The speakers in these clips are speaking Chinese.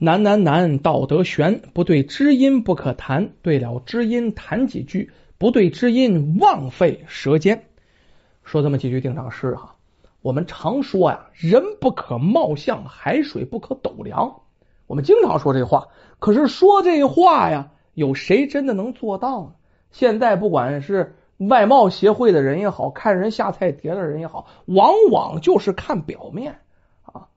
难难难，道德悬，不对知音不可谈，对了知音谈几句，不对知音枉费舌尖。说这么几句定场诗哈，我们常说呀，人不可貌相，海水不可斗量。我们经常说这话，可是说这话呀，有谁真的能做到呢？现在不管是外貌协会的人也好看人下菜碟的人也好，往往就是看表面。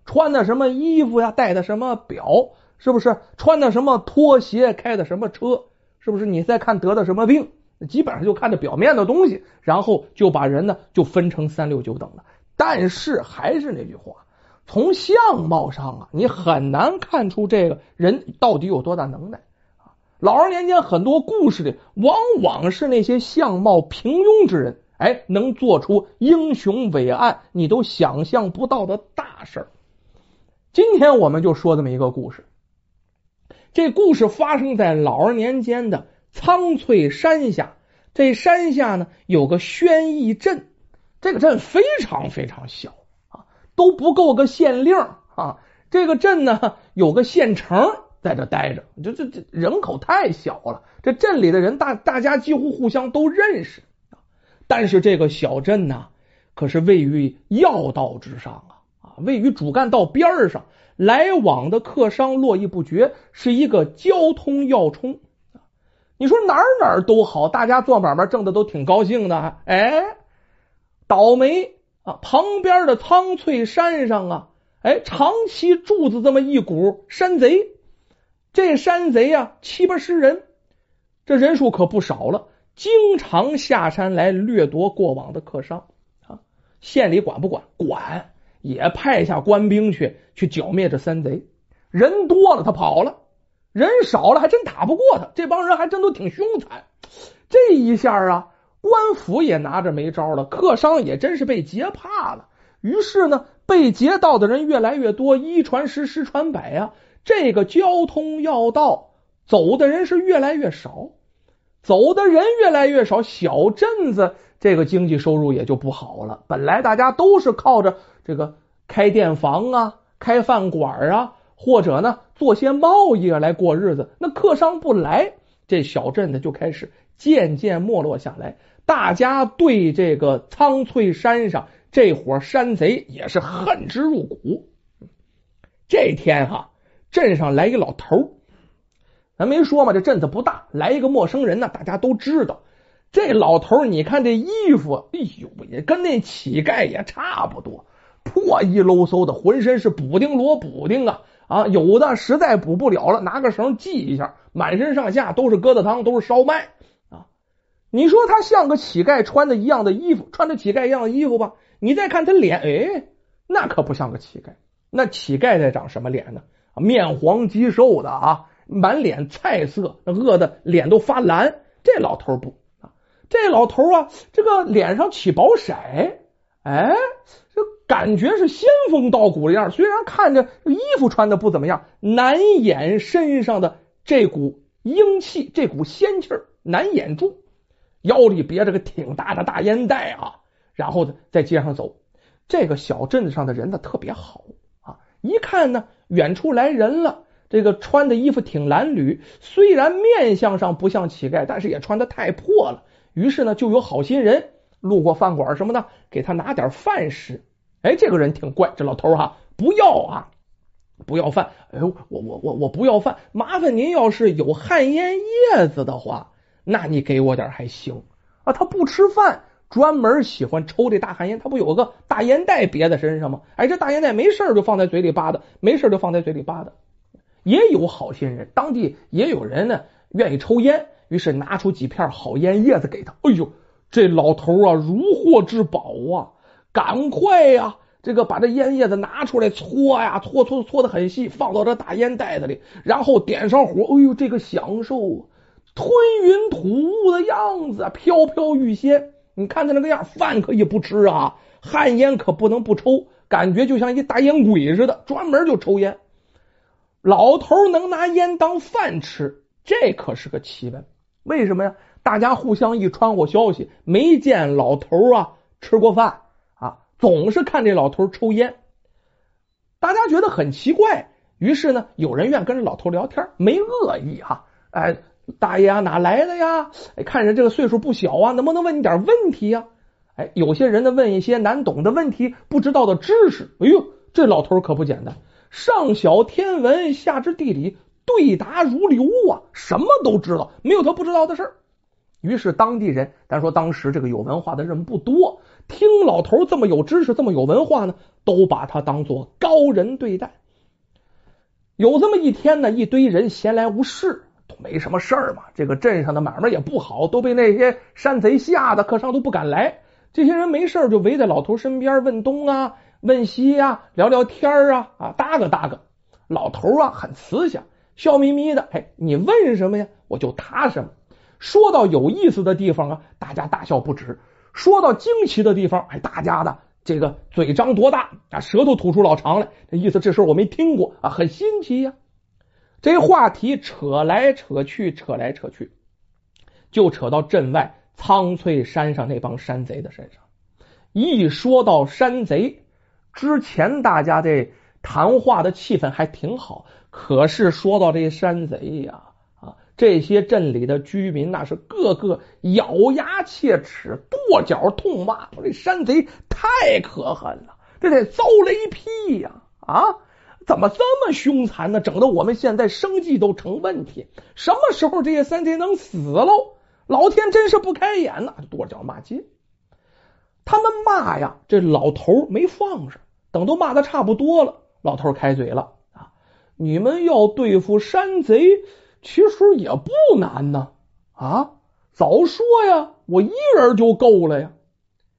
穿的什么衣服呀？戴的什么表？是不是穿的什么拖鞋？开的什么车？是不是你再看得的什么病？基本上就看这表面的东西，然后就把人呢就分成三六九等了。但是还是那句话，从相貌上啊，你很难看出这个人到底有多大能耐啊。老二年间很多故事里，往往是那些相貌平庸之人，哎，能做出英雄伟岸你都想象不到的大事儿。今天我们就说这么一个故事，这故事发生在老二年间的苍翠山下。这山下呢有个宣义镇，这个镇非常非常小啊，都不够个县令啊。这个镇呢有个县城在这待着，这这这人口太小了，这镇里的人大大家几乎互相都认识。但是这个小镇呢，可是位于要道之上。位于主干道边上，来往的客商络绎不绝，是一个交通要冲。你说哪儿哪儿都好，大家做买卖挣的都挺高兴的。哎，倒霉啊！旁边的苍翠山上啊，哎，长期住着这么一股山贼。这山贼啊，七八十人，这人数可不少了，经常下山来掠夺过往的客商啊。县里管不管？管。也派下官兵去去剿灭这三贼，人多了他跑了，人少了还真打不过他。这帮人还真都挺凶残。这一下啊，官府也拿着没招了，客商也真是被劫怕了。于是呢，被劫到的人越来越多，一传十，十传百啊。这个交通要道走的人是越来越少，走的人越来越少，小镇子这个经济收入也就不好了。本来大家都是靠着。这个开店房啊，开饭馆啊，或者呢做些贸易啊来过日子，那客商不来，这小镇呢就开始渐渐没落下来。大家对这个苍翠山上这伙山贼也是恨之入骨。这天哈，镇上来一老头咱没说嘛，这镇子不大，来一个陌生人呢，大家都知道。这老头你看这衣服，哎呦，也跟那乞丐也差不多。破衣喽嗖的，浑身是补丁罗补丁啊啊！有的实在补不了了，拿个绳系一下，满身上下都是疙瘩汤，都是烧麦啊！你说他像个乞丐，穿的一样的衣服，穿着乞丐一样的衣服吧？你再看他脸，哎，那可不像个乞丐。那乞丐在长什么脸呢？面黄肌瘦的啊，满脸菜色，那饿的脸都发蓝。这老头不啊，这老头啊，这个脸上起薄色，哎。感觉是仙风道骨的样虽然看着衣服穿的不怎么样，难掩身上的这股英气，这股仙气难掩住。腰里别着个挺大的大烟袋啊，然后呢在街上走。这个小镇子上的人呢特别好啊，一看呢远处来人了，这个穿的衣服挺褴褛，虽然面相上不像乞丐，但是也穿的太破了。于是呢，就有好心人路过饭馆什么的，给他拿点饭食。哎，这个人挺怪，这老头哈不要啊，不要饭。哎呦，我我我我不要饭，麻烦您要是有旱烟叶子的话，那你给我点还行啊。他不吃饭，专门喜欢抽这大旱烟。他不有个大烟袋别在身上吗？哎，这大烟袋没事就放在嘴里扒的，没事就放在嘴里扒的。也有好心人，当地也有人呢愿意抽烟，于是拿出几片好烟叶子给他。哎呦，这老头啊如获至宝啊！赶快呀！这个把这烟叶子拿出来搓呀，搓搓搓的很细，放到这大烟袋子里，然后点上火。哎呦，这个享受，吞云吐雾的样子，飘飘欲仙。你看他那个样，饭可以不吃啊，旱烟可不能不抽，感觉就像一大烟鬼似的，专门就抽烟。老头能拿烟当饭吃，这可是个奇闻。为什么呀？大家互相一传呼消息，没见老头啊吃过饭。总是看这老头抽烟，大家觉得很奇怪。于是呢，有人愿跟着老头聊天，没恶意哈。哎，大爷啊，哪来的呀？哎，看着这个岁数不小啊，能不能问你点问题呀？哎，有些人呢问一些难懂的问题，不知道的知识。哎呦，这老头可不简单，上晓天文，下知地理，对答如流啊，什么都知道，没有他不知道的事儿。于是当地人，咱说当时这个有文化的人不多，听老头这么有知识，这么有文化呢，都把他当做高人对待。有这么一天呢，一堆人闲来无事，都没什么事儿嘛。这个镇上的买卖也不好，都被那些山贼吓得，可上都不敢来。这些人没事就围在老头身边问东啊，问西啊，聊聊天啊，啊，搭个搭个。老头啊很慈祥，笑眯眯的。哎，你问什么呀，我就答什么。说到有意思的地方啊，大家大笑不止；说到惊奇的地方，哎，大家的。这个嘴张多大啊，舌头吐出老长来，这意思这事我没听过啊，很新奇呀。这话题扯来扯去，扯来扯去，就扯到镇外苍翠山上那帮山贼的身上。一说到山贼，之前大家这谈话的气氛还挺好，可是说到这山贼呀。这些镇里的居民那是个个咬牙切齿、跺脚痛骂：“这山贼太可恨了，这得遭雷劈呀！啊，怎么这么凶残呢？整的我们现在生计都成问题。什么时候这些山贼能死喽？老天真是不开眼呐！”跺脚骂街，他们骂呀，这老头没放上。等都骂的差不多了，老头开嘴了：“啊，你们要对付山贼。”其实也不难呢，啊，早说呀，我一人就够了呀。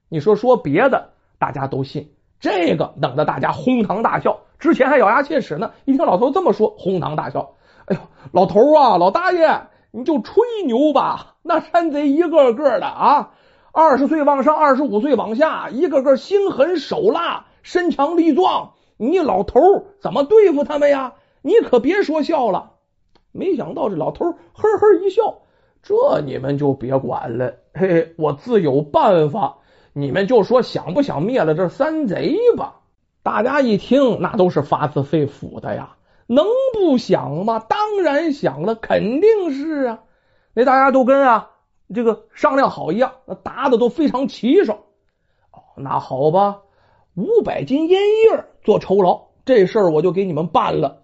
你说说别的，大家都信，这个弄得大家哄堂大笑。之前还咬牙切齿呢，一听老头这么说，哄堂大笑。哎呦，老头啊，老大爷，你就吹牛吧。那山贼一个个的啊，二十岁往上，二十五岁往下，一个个心狠手辣，身强力壮。你老头怎么对付他们呀？你可别说笑了。没想到这老头呵呵一笑，这你们就别管了，嘿嘿，我自有办法。你们就说想不想灭了这三贼吧？大家一听，那都是发自肺腑的呀，能不想吗？当然想了，肯定是啊。那大家都跟啊这个商量好一样，那答的都非常齐手。哦，那好吧，五百斤烟叶做酬劳，这事儿我就给你们办了。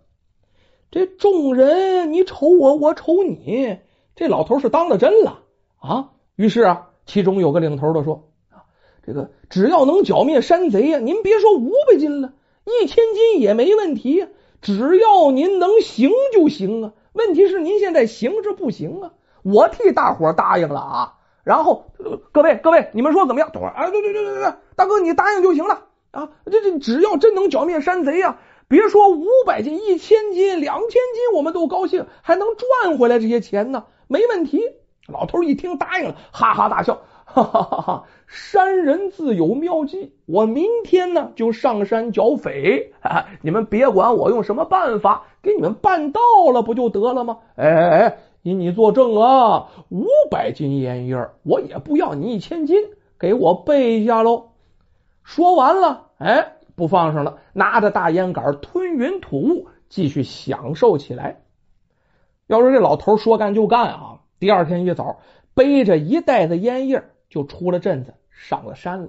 这众人，你瞅我，我瞅你，这老头是当了真了啊！于是啊，其中有个领头的说：“啊，这个只要能剿灭山贼呀，您别说五百斤了，一千斤也没问题呀。只要您能行就行啊。问题是您现在行是不行啊？我替大伙答应了啊。然后各位各位，你们说怎么样？等会啊，对对对对对，大哥你答应就行了啊。这这只要真能剿灭山贼呀。”别说五百斤、一千斤、两千斤，我们都高兴，还能赚回来这些钱呢，没问题。老头一听答应了，哈哈大笑，哈哈哈哈！山人自有妙计，我明天呢就上山剿匪，你们别管我用什么办法，给你们办到了不就得了吗？哎哎哎，你你作证啊！五百斤烟叶，我也不要你一千斤，给我备一下喽。说完了，哎。不放上了，拿着大烟杆吞云吐雾，继续享受起来。要说这老头说干就干啊！第二天一早，背着一袋子烟叶就出了镇子，上了山了。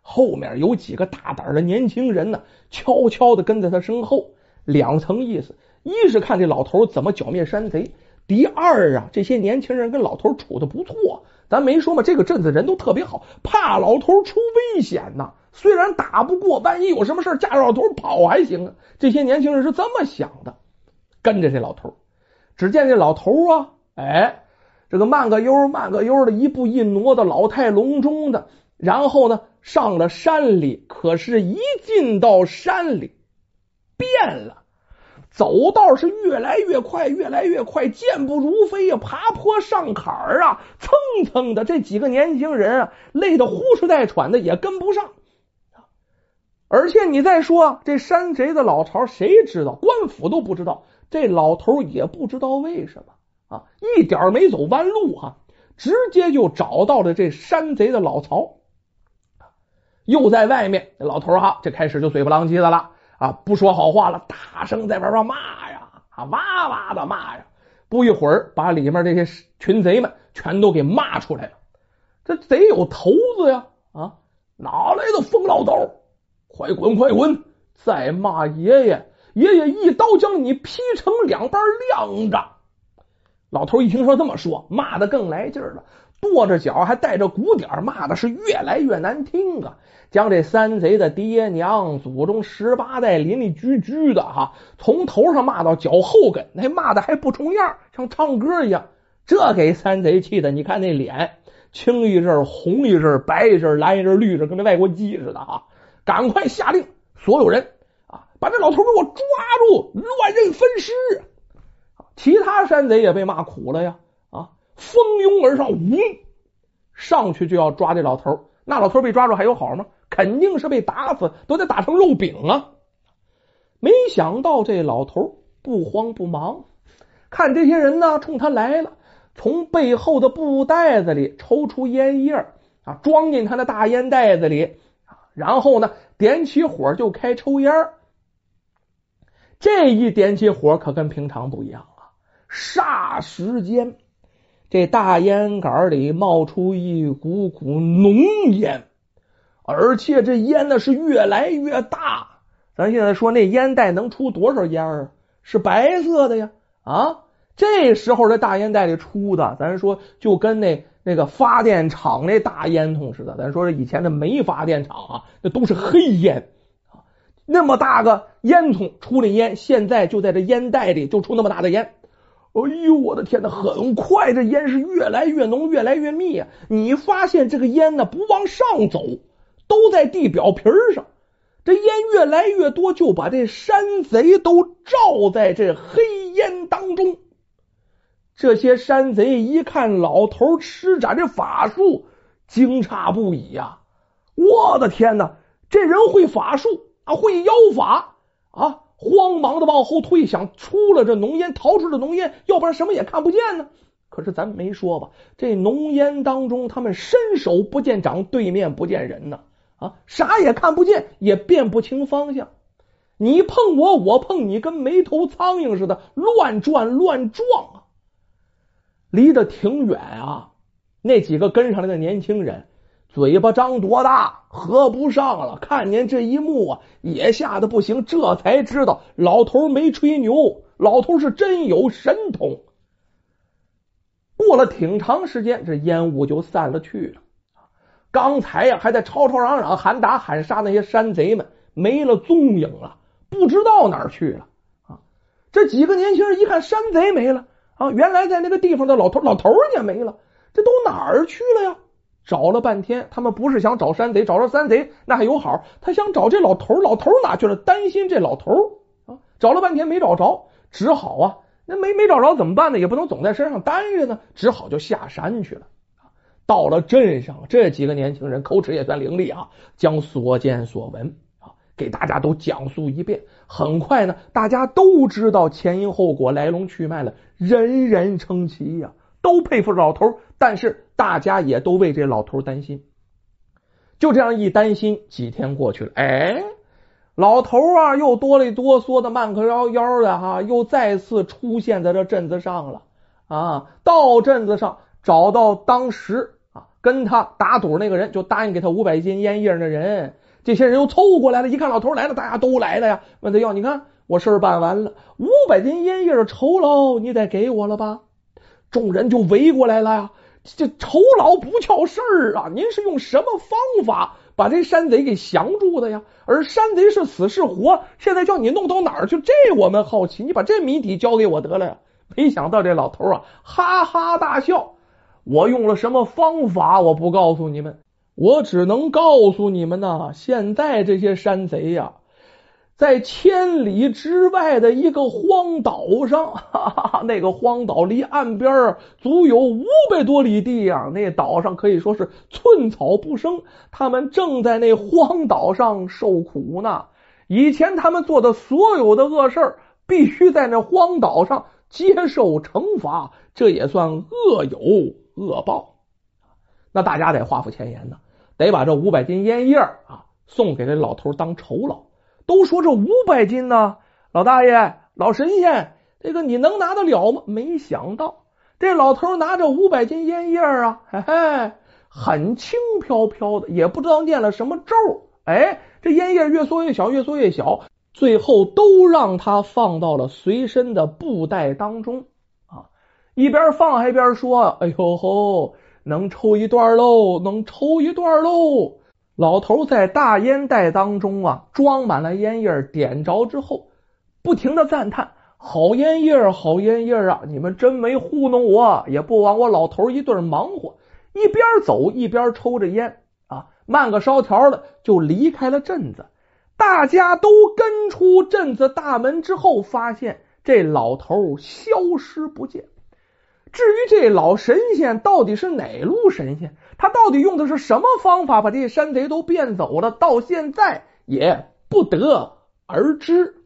后面有几个大胆的年轻人呢，悄悄的跟在他身后。两层意思：一是看这老头怎么剿灭山贼；第二啊，这些年轻人跟老头处的不错。咱没说嘛，这个镇子人都特别好，怕老头出危险呐。虽然打不过，万一有什么事，架着老头跑还行啊。这些年轻人是这么想的，跟着这老头。只见这老头啊，哎，这个慢个悠慢个悠的，一步一挪的，老态龙钟的。然后呢，上了山里，可是一进到山里，变了。走道是越来越快，越来越快，健步如飞呀！爬坡上坎儿啊，蹭蹭的。这几个年轻人啊，累得呼哧带喘的，也跟不上。而且你再说这山贼的老巢，谁知道？官府都不知道，这老头也不知道为什么啊，一点没走弯路哈，直接就找到了这山贼的老巢。又在外面，老头哈，这开始就嘴不狼藉的了。啊，不说好话了，大声在外边骂呀，啊，哇哇的骂呀。不一会儿，把里面这些群贼们全都给骂出来了。这贼有头子呀，啊，哪来的疯老头？快滚，快滚！再骂爷爷，爷爷一刀将你劈成两半，晾着。老头一听说这么说，骂的更来劲了。跺着脚，还带着鼓点，骂的是越来越难听啊！将这山贼的爹娘、祖宗十八代邻里居居的哈，从头上骂到脚后跟，那骂的还不重样，像唱歌一样。这给山贼气的，你看那脸青一阵、红一阵、白一阵、蓝一阵、绿一阵，跟那外国鸡似的哈！赶快下令，所有人啊，把这老头给我抓住，乱刃分尸！其他山贼也被骂苦了呀。蜂拥而上，呜，上去就要抓这老头。那老头被抓住还有好吗？肯定是被打死，都得打成肉饼啊！没想到这老头不慌不忙，看这些人呢冲他来了，从背后的布袋子里抽出烟叶啊，装进他的大烟袋子里然后呢点起火就开抽烟这一点起火可跟平常不一样啊，霎时间。这大烟杆里冒出一股股浓烟，而且这烟呢是越来越大。咱现在说那烟袋能出多少烟啊？是白色的呀！啊，这时候这大烟袋里出的，咱说就跟那那个发电厂那大烟囱似的。咱说以前的煤发电厂啊，那都是黑烟啊，那么大个烟囱出的烟，现在就在这烟袋里就出那么大的烟。哎呦，我的天哪！很快，这烟是越来越浓，越来越密啊！你发现这个烟呢，不往上走，都在地表皮上。这烟越来越多，就把这山贼都罩在这黑烟当中。这些山贼一看老头施展这法术，惊诧不已呀！我的天哪，这人会法术啊，会妖法啊！慌忙的往后退，想出了这浓烟，逃出了浓烟，要不然什么也看不见呢。可是咱没说吧，这浓烟当中，他们伸手不见掌，对面不见人呢，啊，啥也看不见，也辨不清方向。你碰我，我碰你，跟没头苍蝇似的，乱转乱撞啊！离得挺远啊，那几个跟上来的年轻人。嘴巴张多大，合不上了。看见这一幕啊，也吓得不行。这才知道老头没吹牛，老头是真有神通。过了挺长时间，这烟雾就散了去了。刚才呀，还在吵吵嚷嚷、喊打喊杀那些山贼们，没了踪影了，不知道哪儿去了啊！这几个年轻人一看山贼没了啊，原来在那个地方的老头，老头也没了，这都哪儿去了呀？找了半天，他们不是想找山贼，找着山贼那还有好，他想找这老头，老头哪去了？担心这老头啊，找了半天没找着，只好啊，那没没找着怎么办呢？也不能总在山上待着呢，只好就下山去了。到了镇上，这几个年轻人口齿也算伶俐啊，将所见所闻啊给大家都讲述一遍。很快呢，大家都知道前因后果、来龙去脉了，人人称奇呀。都佩服老头，但是大家也都为这老头担心。就这样一担心，几天过去了，哎，老头啊又哆里哆嗦的、慢个腰腰的哈，又再次出现在这镇子上了啊！到镇子上找到当时啊跟他打赌那个人，就答应给他五百斤烟叶的人，这些人又凑过来了，一看老头来了，大家都来了呀，问他要，你看我事儿办完了，五百斤烟叶的酬劳你得给我了吧？众人就围过来了呀！这酬劳不叫事儿啊！您是用什么方法把这山贼给降住的呀？而山贼是死是活？现在叫你弄到哪儿去？这我们好奇。你把这谜底交给我得了呀！没想到这老头啊，哈哈大笑。我用了什么方法？我不告诉你们，我只能告诉你们呐。现在这些山贼呀。在千里之外的一个荒岛上，哈哈，那个荒岛离岸边足有五百多里地啊！那岛上可以说是寸草不生。他们正在那荒岛上受苦呢。以前他们做的所有的恶事必须在那荒岛上接受惩罚，这也算恶有恶报。那大家得画符前言呢，得把这五百斤烟叶啊送给这老头当酬劳。都说这五百斤呢，老大爷、老神仙，这个你能拿得了吗？没想到这老头拿着五百斤烟叶啊，嘿嘿，很轻飘飘的，也不知道念了什么咒。哎，这烟叶越缩越小，越缩越小，最后都让他放到了随身的布袋当中啊！一边放还一边说：“哎呦吼，能抽一段喽，能抽一段喽。”老头在大烟袋当中啊，装满了烟叶，点着之后，不停的赞叹：“好烟叶，好烟叶啊！你们真没糊弄我，也不枉我老头一顿忙活。”一边走一边抽着烟啊，慢个烧条的就离开了镇子。大家都跟出镇子大门之后，发现这老头消失不见。至于这老神仙到底是哪路神仙？他到底用的是什么方法把这些山贼都变走了？到现在也不得而知。